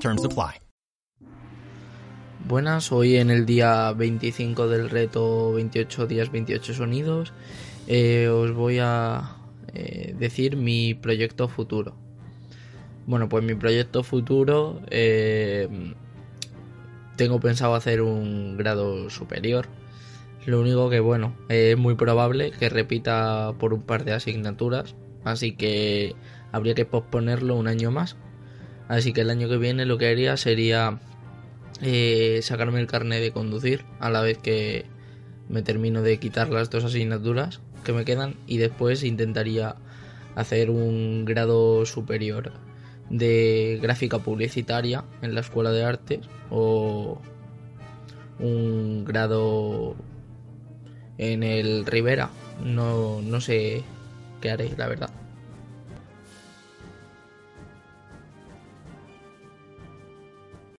Terms apply. Buenas, hoy en el día 25 del reto 28 días 28 sonidos eh, os voy a eh, decir mi proyecto futuro. Bueno, pues mi proyecto futuro eh, tengo pensado hacer un grado superior. Lo único que, bueno, es muy probable que repita por un par de asignaturas, así que habría que posponerlo un año más. Así que el año que viene lo que haría sería eh, sacarme el carnet de conducir a la vez que me termino de quitar las dos asignaturas que me quedan y después intentaría hacer un grado superior de gráfica publicitaria en la escuela de artes o un grado en el Rivera. No, no sé qué haré, la verdad.